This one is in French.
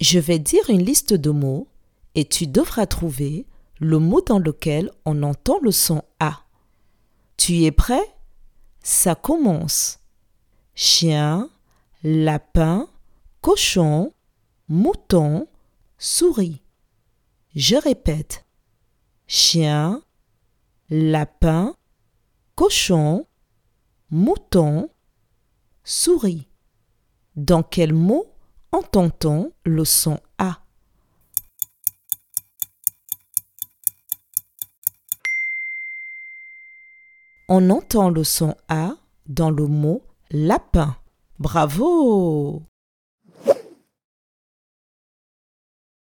Je vais dire une liste de mots et tu devras trouver le mot dans lequel on entend le son A. Tu es prêt? Ça commence. Chien, lapin, cochon, mouton, souris. Je répète. Chien, lapin, cochon, mouton, souris. Dans quel mot entend-on le son A On entend le son A dans le mot lapin. Bravo